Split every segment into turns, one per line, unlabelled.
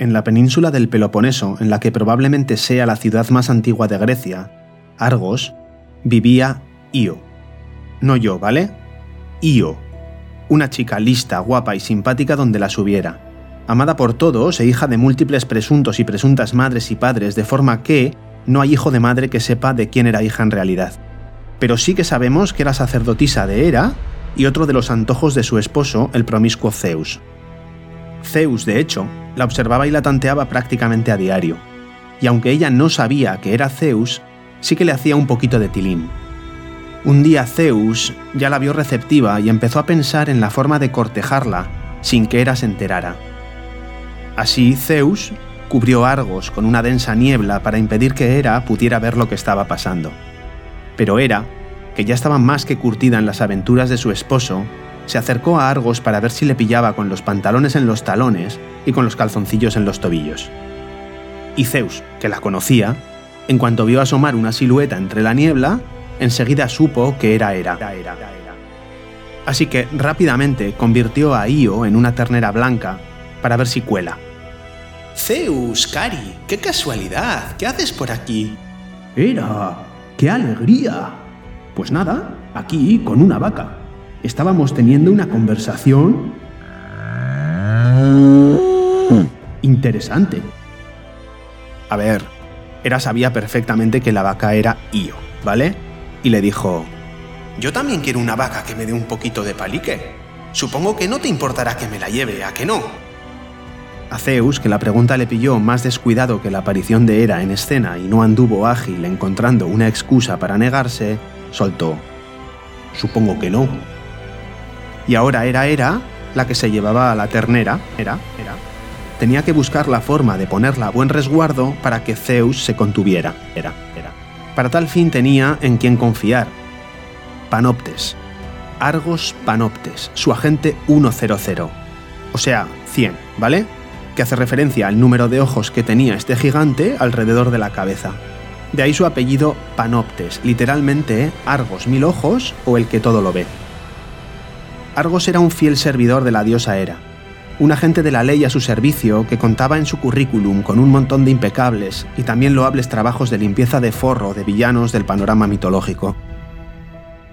en la península del Peloponeso, en la que probablemente sea la ciudad más antigua de Grecia, Argos, vivía Io. No yo, ¿vale? Io. Una chica lista, guapa y simpática donde la subiera. Amada por todos e hija de múltiples presuntos y presuntas madres y padres, de forma que no hay hijo de madre que sepa de quién era hija en realidad. Pero sí que sabemos que era sacerdotisa de Hera y otro de los antojos de su esposo, el promiscuo Zeus. Zeus, de hecho, la observaba y la tanteaba prácticamente a diario, y aunque ella no sabía que era Zeus, sí que le hacía un poquito de tilín. Un día Zeus ya la vio receptiva y empezó a pensar en la forma de cortejarla sin que Hera se enterara. Así Zeus cubrió Argos con una densa niebla para impedir que Hera pudiera ver lo que estaba pasando. Pero Hera, que ya estaba más que curtida en las aventuras de su esposo, se acercó a Argos para ver si le pillaba con los pantalones en los talones y con los calzoncillos en los tobillos. Y Zeus, que la conocía, en cuanto vio asomar una silueta entre la niebla, enseguida supo que era Hera. Así que rápidamente convirtió a Io en una ternera blanca para ver si cuela.
Zeus, Cari, qué casualidad, ¿qué haces por aquí?
Era, qué alegría. Pues nada, aquí con una vaca. Estábamos teniendo una conversación interesante.
A ver, Hera sabía perfectamente que la vaca era Io, ¿vale? Y le dijo,
Yo también quiero una vaca que me dé un poquito de palique. Supongo que no te importará que me la lleve, ¿a que no?
A Zeus, que la pregunta le pilló más descuidado que la aparición de Hera en escena y no anduvo ágil encontrando una excusa para negarse, soltó. Supongo que no. Y ahora era Hera la que se llevaba a la ternera, era, era. Tenía que buscar la forma de ponerla a buen resguardo para que Zeus se contuviera, era, era. Para tal fin tenía en quien confiar. Panoptes. Argos Panoptes, su agente 100. O sea, 100, ¿vale? que hace referencia al número de ojos que tenía este gigante alrededor de la cabeza. De ahí su apellido Panoptes, literalmente Argos mil ojos o el que todo lo ve. Argos era un fiel servidor de la diosa Hera, un agente de la ley a su servicio que contaba en su currículum con un montón de impecables y también loables trabajos de limpieza de forro de villanos del panorama mitológico.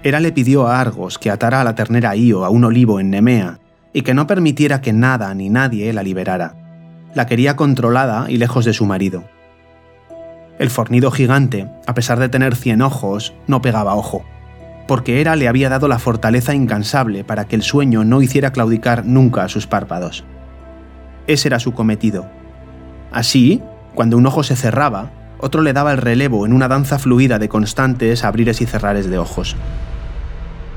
Hera le pidió a Argos que atara a la ternera Io a un olivo en Nemea y que no permitiera que nada ni nadie la liberara la quería controlada y lejos de su marido. El fornido gigante, a pesar de tener cien ojos, no pegaba ojo, porque Hera le había dado la fortaleza incansable para que el sueño no hiciera claudicar nunca a sus párpados. Ese era su cometido. Así, cuando un ojo se cerraba, otro le daba el relevo en una danza fluida de constantes abrires y cerrares de ojos.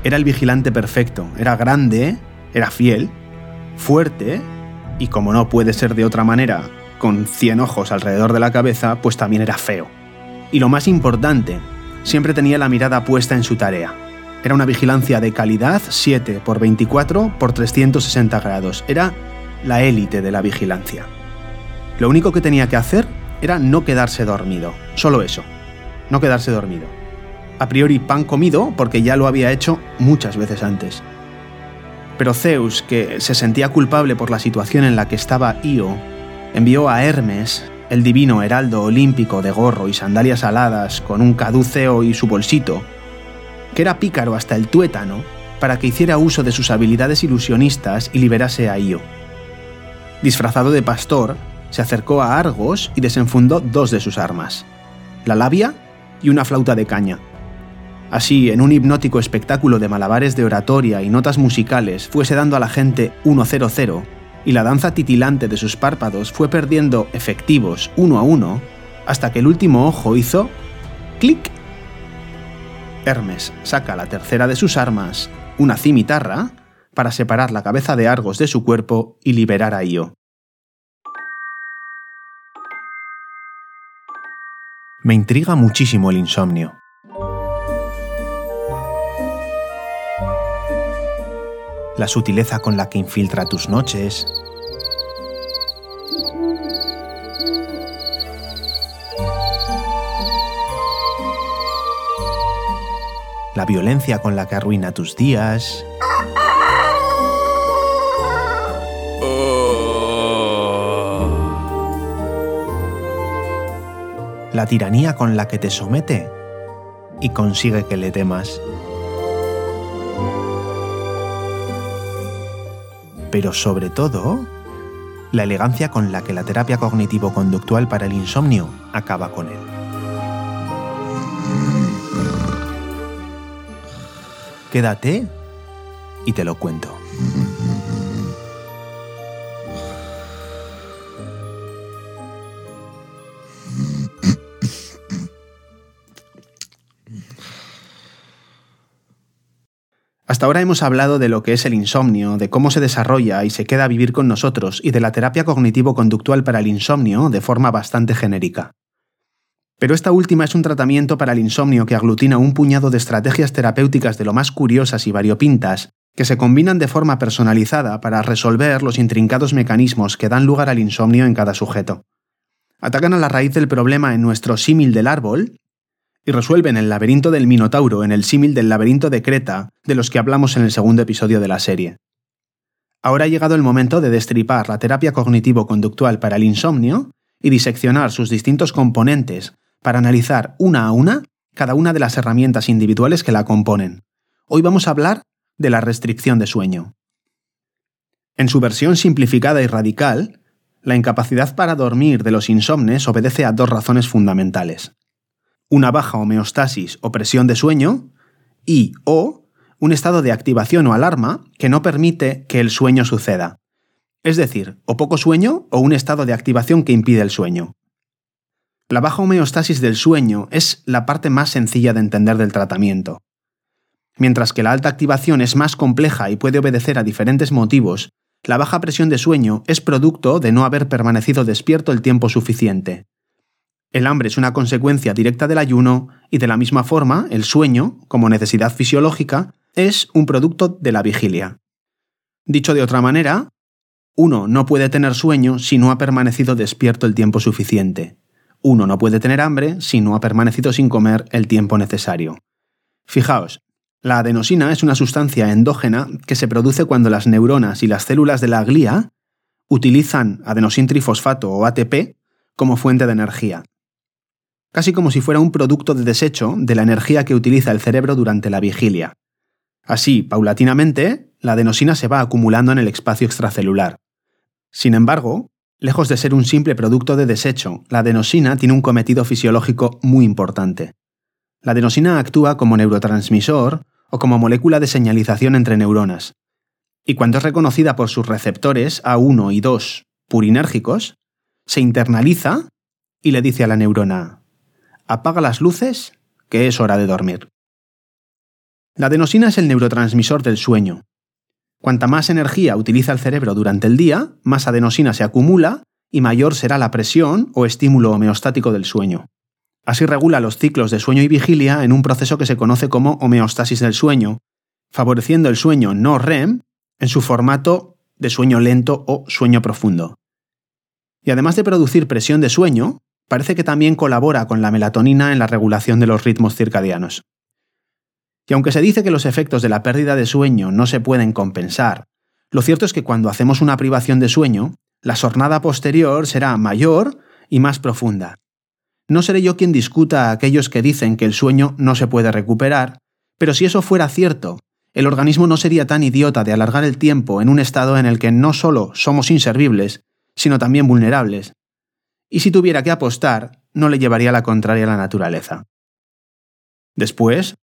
Era el vigilante perfecto, era grande, era fiel, fuerte y como no puede ser de otra manera, con 100 ojos alrededor de la cabeza, pues también era feo. Y lo más importante, siempre tenía la mirada puesta en su tarea. Era una vigilancia de calidad 7 por 24 por 360 grados. Era la élite de la vigilancia. Lo único que tenía que hacer era no quedarse dormido. Solo eso. No quedarse dormido. A priori pan comido porque ya lo había hecho muchas veces antes. Pero Zeus, que se sentía culpable por la situación en la que estaba Io, envió a Hermes, el divino heraldo olímpico de gorro y sandalias aladas con un caduceo y su bolsito, que era pícaro hasta el tuétano, para que hiciera uso de sus habilidades ilusionistas y liberase a Io. Disfrazado de pastor, se acercó a Argos y desenfundó dos de sus armas, la labia y una flauta de caña. Así, en un hipnótico espectáculo de malabares de oratoria y notas musicales, fuese dando a la gente 1-0-0, y la danza titilante de sus párpados fue perdiendo efectivos uno a uno, hasta que el último ojo hizo clic. Hermes saca la tercera de sus armas, una cimitarra, para separar la cabeza de Argos de su cuerpo y liberar a Io. Me intriga muchísimo el insomnio. La sutileza con la que infiltra tus noches. La violencia con la que arruina tus días. la tiranía con la que te somete y consigue que le temas. Pero sobre todo, la elegancia con la que la terapia cognitivo-conductual para el insomnio acaba con él. Quédate y te lo cuento. Hasta ahora hemos hablado de lo que es el insomnio, de cómo se desarrolla y se queda a vivir con nosotros y de la terapia cognitivo-conductual para el insomnio de forma bastante genérica. Pero esta última es un tratamiento para el insomnio que aglutina un puñado de estrategias terapéuticas de lo más curiosas y variopintas, que se combinan de forma personalizada para resolver los intrincados mecanismos que dan lugar al insomnio en cada sujeto. Atacan a la raíz del problema en nuestro símil del árbol y resuelven el laberinto del Minotauro en el símil del laberinto de Creta, de los que hablamos en el segundo episodio de la serie. Ahora ha llegado el momento de destripar la terapia cognitivo-conductual para el insomnio y diseccionar sus distintos componentes para analizar una a una cada una de las herramientas individuales que la componen. Hoy vamos a hablar de la restricción de sueño. En su versión simplificada y radical, la incapacidad para dormir de los insomnes obedece a dos razones fundamentales una baja homeostasis o presión de sueño y o un estado de activación o alarma que no permite que el sueño suceda. Es decir, o poco sueño o un estado de activación que impide el sueño. La baja homeostasis del sueño es la parte más sencilla de entender del tratamiento. Mientras que la alta activación es más compleja y puede obedecer a diferentes motivos, la baja presión de sueño es producto de no haber permanecido despierto el tiempo suficiente. El hambre es una consecuencia directa del ayuno y de la misma forma el sueño, como necesidad fisiológica, es un producto de la vigilia. Dicho de otra manera, uno no puede tener sueño si no ha permanecido despierto el tiempo suficiente. Uno no puede tener hambre si no ha permanecido sin comer el tiempo necesario. Fijaos, la adenosina es una sustancia endógena que se produce cuando las neuronas y las células de la glía utilizan adenosintrifosfato o ATP como fuente de energía casi como si fuera un producto de desecho de la energía que utiliza el cerebro durante la vigilia. Así, paulatinamente, la adenosina se va acumulando en el espacio extracelular. Sin embargo, lejos de ser un simple producto de desecho, la adenosina tiene un cometido fisiológico muy importante. La adenosina actúa como neurotransmisor o como molécula de señalización entre neuronas. Y cuando es reconocida por sus receptores A1 y 2 purinérgicos, se internaliza y le dice a la neurona, apaga las luces, que es hora de dormir. La adenosina es el neurotransmisor del sueño. Cuanta más energía utiliza el cerebro durante el día, más adenosina se acumula y mayor será la presión o estímulo homeostático del sueño. Así regula los ciclos de sueño y vigilia en un proceso que se conoce como homeostasis del sueño, favoreciendo el sueño no REM en su formato de sueño lento o sueño profundo. Y además de producir presión de sueño, parece que también colabora con la melatonina en la regulación de los ritmos circadianos. Y aunque se dice que los efectos de la pérdida de sueño no se pueden compensar, lo cierto es que cuando hacemos una privación de sueño, la jornada posterior será mayor y más profunda. No seré yo quien discuta a aquellos que dicen que el sueño no se puede recuperar, pero si eso fuera cierto, el organismo no sería tan idiota de alargar el tiempo en un estado en el que no solo somos inservibles, sino también vulnerables, y si tuviera que apostar, no le llevaría la contraria a la naturaleza. Después,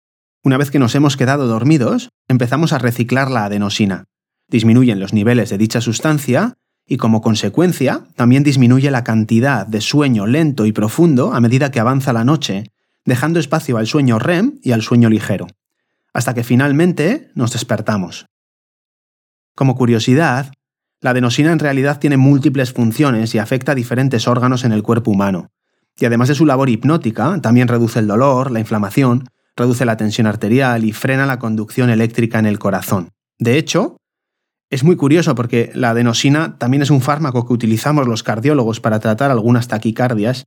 una vez que nos hemos quedado dormidos, empezamos a reciclar la adenosina. Disminuyen los niveles de dicha sustancia y como consecuencia también disminuye la cantidad de sueño lento y profundo a medida que avanza la noche, dejando espacio al sueño REM y al sueño ligero, hasta que finalmente nos despertamos. Como curiosidad, la adenosina en realidad tiene múltiples funciones y afecta a diferentes órganos en el cuerpo humano. Y además de su labor hipnótica, también reduce el dolor, la inflamación, reduce la tensión arterial y frena la conducción eléctrica en el corazón. De hecho, es muy curioso porque la adenosina también es un fármaco que utilizamos los cardiólogos para tratar algunas taquicardias,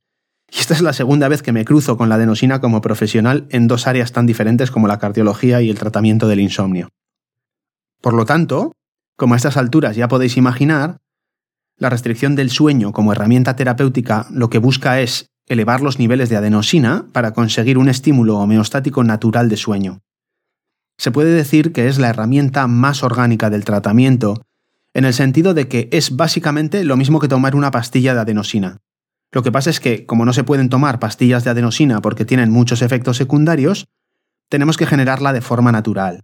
y esta es la segunda vez que me cruzo con la adenosina como profesional en dos áreas tan diferentes como la cardiología y el tratamiento del insomnio. Por lo tanto, como a estas alturas ya podéis imaginar, la restricción del sueño como herramienta terapéutica lo que busca es elevar los niveles de adenosina para conseguir un estímulo homeostático natural de sueño. Se puede decir que es la herramienta más orgánica del tratamiento, en el sentido de que es básicamente lo mismo que tomar una pastilla de adenosina. Lo que pasa es que, como no se pueden tomar pastillas de adenosina porque tienen muchos efectos secundarios, tenemos que generarla de forma natural.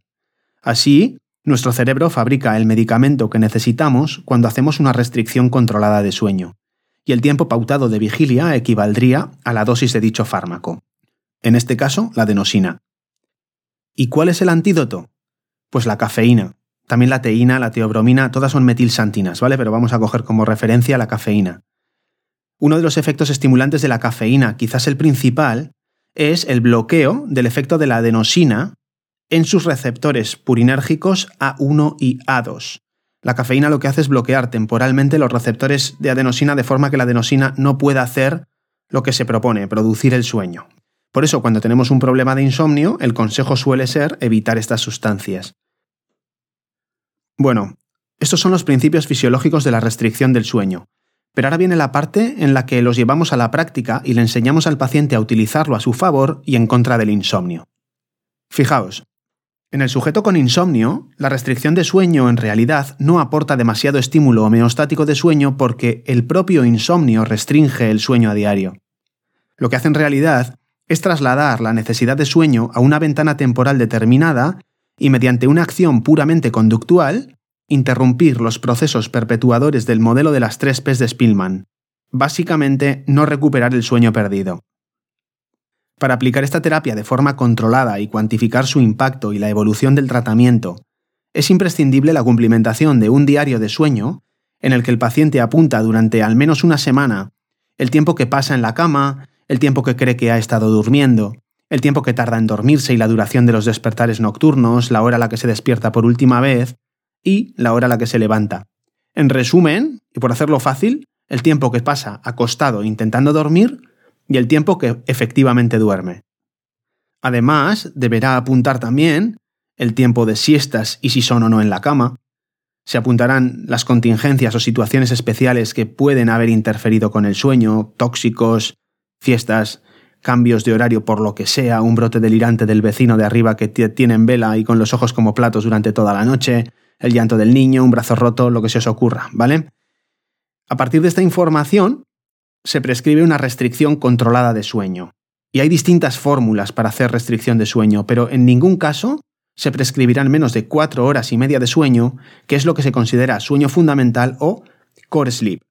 Así, nuestro cerebro fabrica el medicamento que necesitamos cuando hacemos una restricción controlada de sueño, y el tiempo pautado de vigilia equivaldría a la dosis de dicho fármaco. En este caso, la adenosina. ¿Y cuál es el antídoto? Pues la cafeína. También la teína, la teobromina, todas son metilsantinas, ¿vale? Pero vamos a coger como referencia la cafeína. Uno de los efectos estimulantes de la cafeína, quizás el principal, es el bloqueo del efecto de la adenosina en sus receptores purinérgicos A1 y A2. La cafeína lo que hace es bloquear temporalmente los receptores de adenosina de forma que la adenosina no pueda hacer lo que se propone, producir el sueño. Por eso, cuando tenemos un problema de insomnio, el consejo suele ser evitar estas sustancias. Bueno, estos son los principios fisiológicos de la restricción del sueño. Pero ahora viene la parte en la que los llevamos a la práctica y le enseñamos al paciente a utilizarlo a su favor y en contra del insomnio. Fijaos, en el sujeto con insomnio, la restricción de sueño en realidad no aporta demasiado estímulo homeostático de sueño porque el propio insomnio restringe el sueño a diario. Lo que hace en realidad es trasladar la necesidad de sueño a una ventana temporal determinada y mediante una acción puramente conductual interrumpir los procesos perpetuadores del modelo de las tres P's de Spillman. Básicamente, no recuperar el sueño perdido. Para aplicar esta terapia de forma controlada y cuantificar su impacto y la evolución del tratamiento, es imprescindible la cumplimentación de un diario de sueño en el que el paciente apunta durante al menos una semana el tiempo que pasa en la cama, el tiempo que cree que ha estado durmiendo, el tiempo que tarda en dormirse y la duración de los despertares nocturnos, la hora a la que se despierta por última vez, y la hora a la que se levanta. En resumen, y por hacerlo fácil, el tiempo que pasa acostado intentando dormir y el tiempo que efectivamente duerme. Además, deberá apuntar también el tiempo de siestas y si son o no en la cama. Se apuntarán las contingencias o situaciones especiales que pueden haber interferido con el sueño, tóxicos, fiestas, cambios de horario por lo que sea, un brote delirante del vecino de arriba que tiene en vela y con los ojos como platos durante toda la noche, el llanto del niño, un brazo roto, lo que se os ocurra, ¿vale? A partir de esta información, se prescribe una restricción controlada de sueño. Y hay distintas fórmulas para hacer restricción de sueño, pero en ningún caso se prescribirán menos de cuatro horas y media de sueño, que es lo que se considera sueño fundamental o core sleep.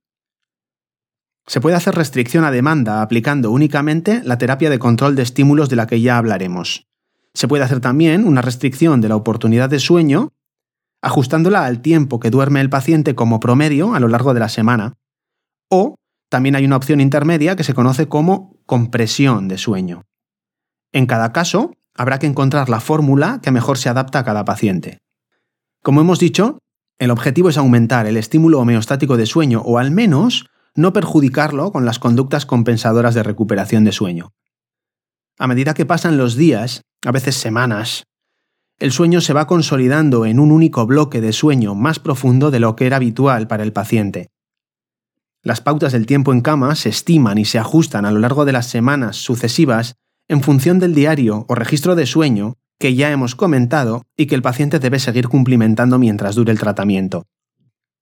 Se puede hacer restricción a demanda aplicando únicamente la terapia de control de estímulos de la que ya hablaremos. Se puede hacer también una restricción de la oportunidad de sueño ajustándola al tiempo que duerme el paciente como promedio a lo largo de la semana. O también hay una opción intermedia que se conoce como compresión de sueño. En cada caso, habrá que encontrar la fórmula que mejor se adapta a cada paciente. Como hemos dicho, el objetivo es aumentar el estímulo homeostático de sueño o al menos no perjudicarlo con las conductas compensadoras de recuperación de sueño. A medida que pasan los días, a veces semanas, el sueño se va consolidando en un único bloque de sueño más profundo de lo que era habitual para el paciente. Las pautas del tiempo en cama se estiman y se ajustan a lo largo de las semanas sucesivas en función del diario o registro de sueño que ya hemos comentado y que el paciente debe seguir cumplimentando mientras dure el tratamiento.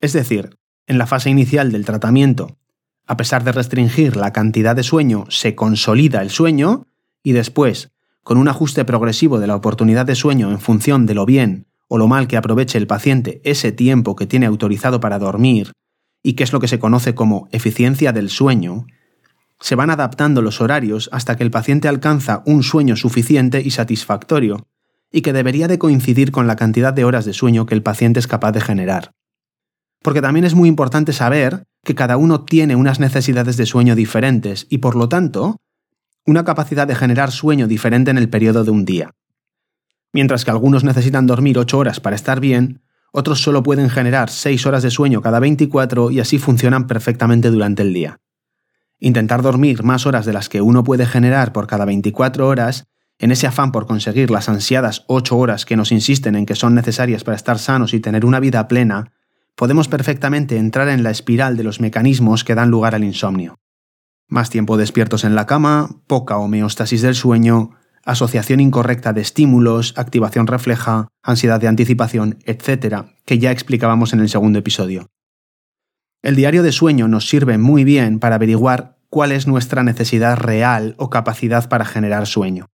Es decir, en la fase inicial del tratamiento, a pesar de restringir la cantidad de sueño, se consolida el sueño y después, con un ajuste progresivo de la oportunidad de sueño en función de lo bien o lo mal que aproveche el paciente ese tiempo que tiene autorizado para dormir, y que es lo que se conoce como eficiencia del sueño, se van adaptando los horarios hasta que el paciente alcanza un sueño suficiente y satisfactorio, y que debería de coincidir con la cantidad de horas de sueño que el paciente es capaz de generar. Porque también es muy importante saber que cada uno tiene unas necesidades de sueño diferentes y por lo tanto una capacidad de generar sueño diferente en el periodo de un día. Mientras que algunos necesitan dormir 8 horas para estar bien, otros solo pueden generar 6 horas de sueño cada 24 y así funcionan perfectamente durante el día. Intentar dormir más horas de las que uno puede generar por cada 24 horas, en ese afán por conseguir las ansiadas 8 horas que nos insisten en que son necesarias para estar sanos y tener una vida plena, podemos perfectamente entrar en la espiral de los mecanismos que dan lugar al insomnio. más tiempo despiertos en la cama, poca homeostasis del sueño, asociación incorrecta de estímulos, activación refleja, ansiedad de anticipación, etc., que ya explicábamos en el segundo episodio. El diario de sueño nos sirve muy bien para averiguar cuál es nuestra necesidad real o capacidad para generar sueño.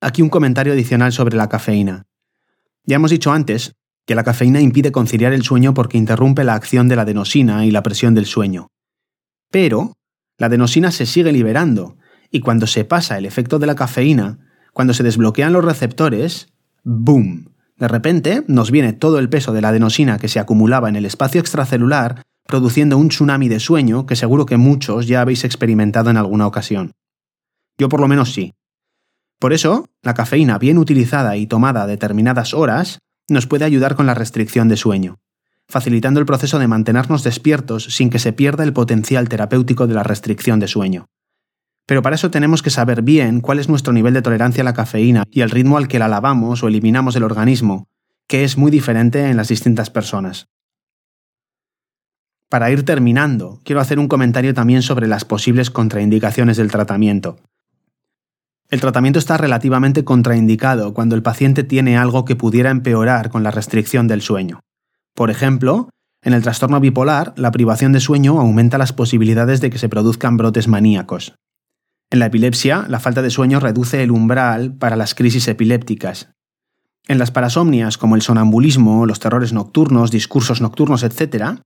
Aquí un comentario adicional sobre la cafeína. Ya hemos dicho antes que la cafeína impide conciliar el sueño porque interrumpe la acción de la adenosina y la presión del sueño. Pero la adenosina se sigue liberando, y cuando se pasa el efecto de la cafeína, cuando se desbloquean los receptores, ¡boom! De repente nos viene todo el peso de la adenosina que se acumulaba en el espacio extracelular, produciendo un tsunami de sueño que seguro que muchos ya habéis experimentado en alguna ocasión. Yo por lo menos sí. Por eso, la cafeína bien utilizada y tomada a determinadas horas nos puede ayudar con la restricción de sueño, facilitando el proceso de mantenernos despiertos sin que se pierda el potencial terapéutico de la restricción de sueño. Pero para eso tenemos que saber bien cuál es nuestro nivel de tolerancia a la cafeína y el ritmo al que la lavamos o eliminamos del organismo, que es muy diferente en las distintas personas. Para ir terminando, quiero hacer un comentario también sobre las posibles contraindicaciones del tratamiento. El tratamiento está relativamente contraindicado cuando el paciente tiene algo que pudiera empeorar con la restricción del sueño. Por ejemplo, en el trastorno bipolar, la privación de sueño aumenta las posibilidades de que se produzcan brotes maníacos. En la epilepsia, la falta de sueño reduce el umbral para las crisis epilépticas. En las parasomnias, como el sonambulismo, los terrores nocturnos, discursos nocturnos, etc.,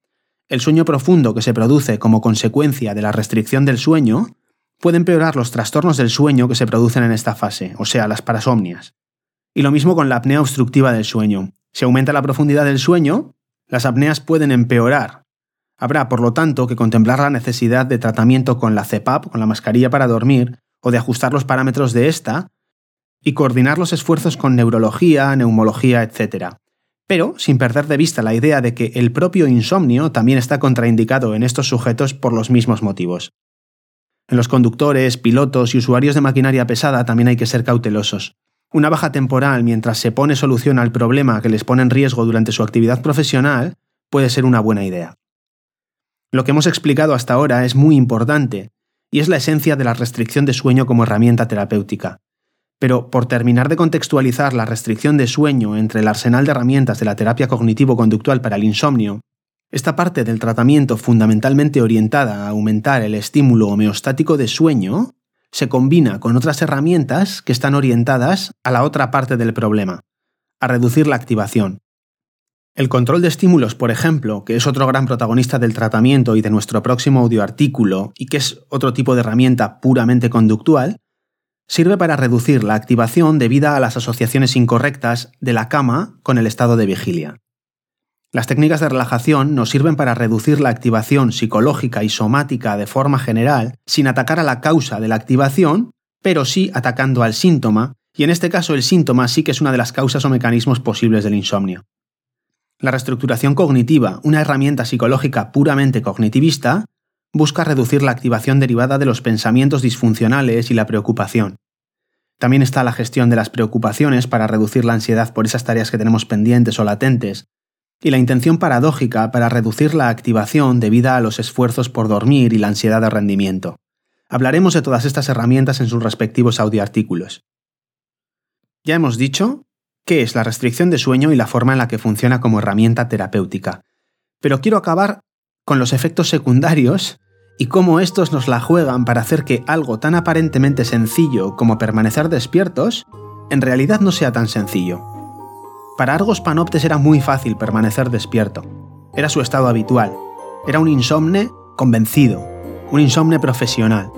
el sueño profundo que se produce como consecuencia de la restricción del sueño puede empeorar los trastornos del sueño que se producen en esta fase, o sea, las parasomnias. Y lo mismo con la apnea obstructiva del sueño. Si aumenta la profundidad del sueño, las apneas pueden empeorar, Habrá, por lo tanto, que contemplar la necesidad de tratamiento con la CPAP, con la mascarilla para dormir, o de ajustar los parámetros de esta, y coordinar los esfuerzos con neurología, neumología, etc. Pero sin perder de vista la idea de que el propio insomnio también está contraindicado en estos sujetos por los mismos motivos. En los conductores, pilotos y usuarios de maquinaria pesada también hay que ser cautelosos. Una baja temporal mientras se pone solución al problema que les pone en riesgo durante su actividad profesional puede ser una buena idea. Lo que hemos explicado hasta ahora es muy importante, y es la esencia de la restricción de sueño como herramienta terapéutica. Pero por terminar de contextualizar la restricción de sueño entre el arsenal de herramientas de la terapia cognitivo-conductual para el insomnio, esta parte del tratamiento fundamentalmente orientada a aumentar el estímulo homeostático de sueño se combina con otras herramientas que están orientadas a la otra parte del problema, a reducir la activación, el control de estímulos, por ejemplo, que es otro gran protagonista del tratamiento y de nuestro próximo audioartículo, y que es otro tipo de herramienta puramente conductual, sirve para reducir la activación debida a las asociaciones incorrectas de la cama con el estado de vigilia. Las técnicas de relajación nos sirven para reducir la activación psicológica y somática de forma general, sin atacar a la causa de la activación, pero sí atacando al síntoma, y en este caso el síntoma sí que es una de las causas o mecanismos posibles del insomnio. La reestructuración cognitiva, una herramienta psicológica puramente cognitivista, busca reducir la activación derivada de los pensamientos disfuncionales y la preocupación. También está la gestión de las preocupaciones para reducir la ansiedad por esas tareas que tenemos pendientes o latentes, y la intención paradójica para reducir la activación debida a los esfuerzos por dormir y la ansiedad de rendimiento. Hablaremos de todas estas herramientas en sus respectivos audioartículos. Ya hemos dicho qué es la restricción de sueño y la forma en la que funciona como herramienta terapéutica. Pero quiero acabar con los efectos secundarios y cómo estos nos la juegan para hacer que algo tan aparentemente sencillo como permanecer despiertos, en realidad no sea tan sencillo. Para Argos Panoptes era muy fácil permanecer despierto. Era su estado habitual. Era un insomne convencido, un insomne profesional.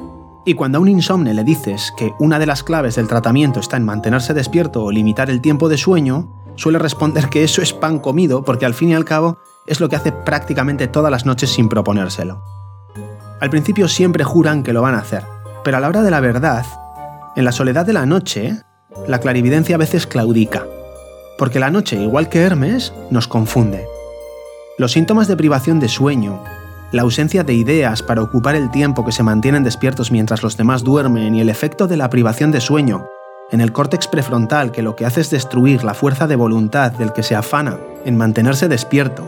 Y cuando a un insomne le dices que una de las claves del tratamiento está en mantenerse despierto o limitar el tiempo de sueño, suele responder que eso es pan comido porque al fin y al cabo es lo que hace prácticamente todas las noches sin proponérselo. Al principio siempre juran que lo van a hacer, pero a la hora de la verdad, en la soledad de la noche, la clarividencia a veces claudica, porque la noche, igual que Hermes, nos confunde. Los síntomas de privación de sueño, la ausencia de ideas para ocupar el tiempo que se mantienen despiertos mientras los demás duermen y el efecto de la privación de sueño en el córtex prefrontal que lo que hace es destruir la fuerza de voluntad del que se afana en mantenerse despierto,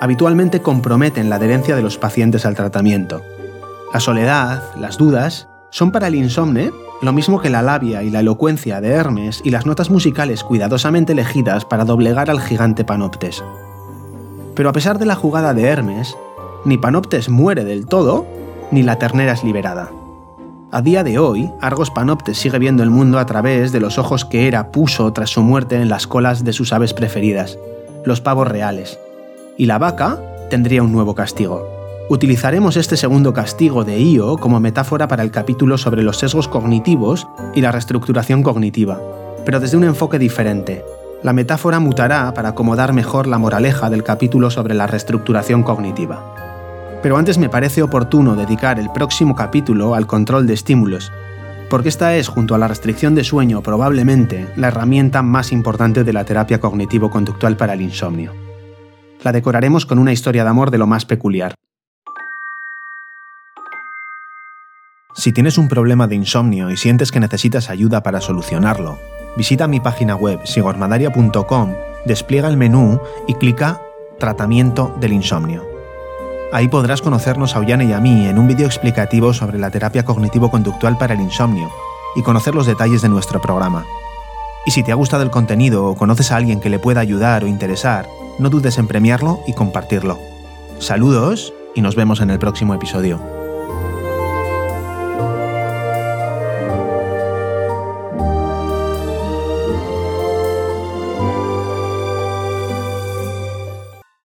habitualmente comprometen la adherencia de los pacientes al tratamiento. La soledad, las dudas, son para el insomne lo mismo que la labia y la elocuencia de Hermes y las notas musicales cuidadosamente elegidas para doblegar al gigante Panoptes. Pero a pesar de la jugada de Hermes, ni Panoptes muere del todo, ni la ternera es liberada. A día de hoy, Argos Panoptes sigue viendo el mundo a través de los ojos que Hera puso tras su muerte en las colas de sus aves preferidas, los pavos reales. Y la vaca tendría un nuevo castigo. Utilizaremos este segundo castigo de Io como metáfora para el capítulo sobre los sesgos cognitivos y la reestructuración cognitiva, pero desde un enfoque diferente. La metáfora mutará para acomodar mejor la moraleja del capítulo sobre la reestructuración cognitiva. Pero antes me parece oportuno dedicar el próximo capítulo al control de estímulos, porque esta es, junto a la restricción de sueño, probablemente la herramienta más importante de la terapia cognitivo-conductual para el insomnio. La decoraremos con una historia de amor de lo más peculiar. Si tienes un problema de insomnio y sientes que necesitas ayuda para solucionarlo, visita mi página web sigormadaria.com, despliega el menú y clica Tratamiento del insomnio. Ahí podrás conocernos a Ollane y a mí en un vídeo explicativo sobre la terapia cognitivo-conductual para el insomnio y conocer los detalles de nuestro programa. Y si te ha gustado el contenido o conoces a alguien que le pueda ayudar o interesar, no dudes en premiarlo y compartirlo. Saludos y nos vemos en el próximo episodio.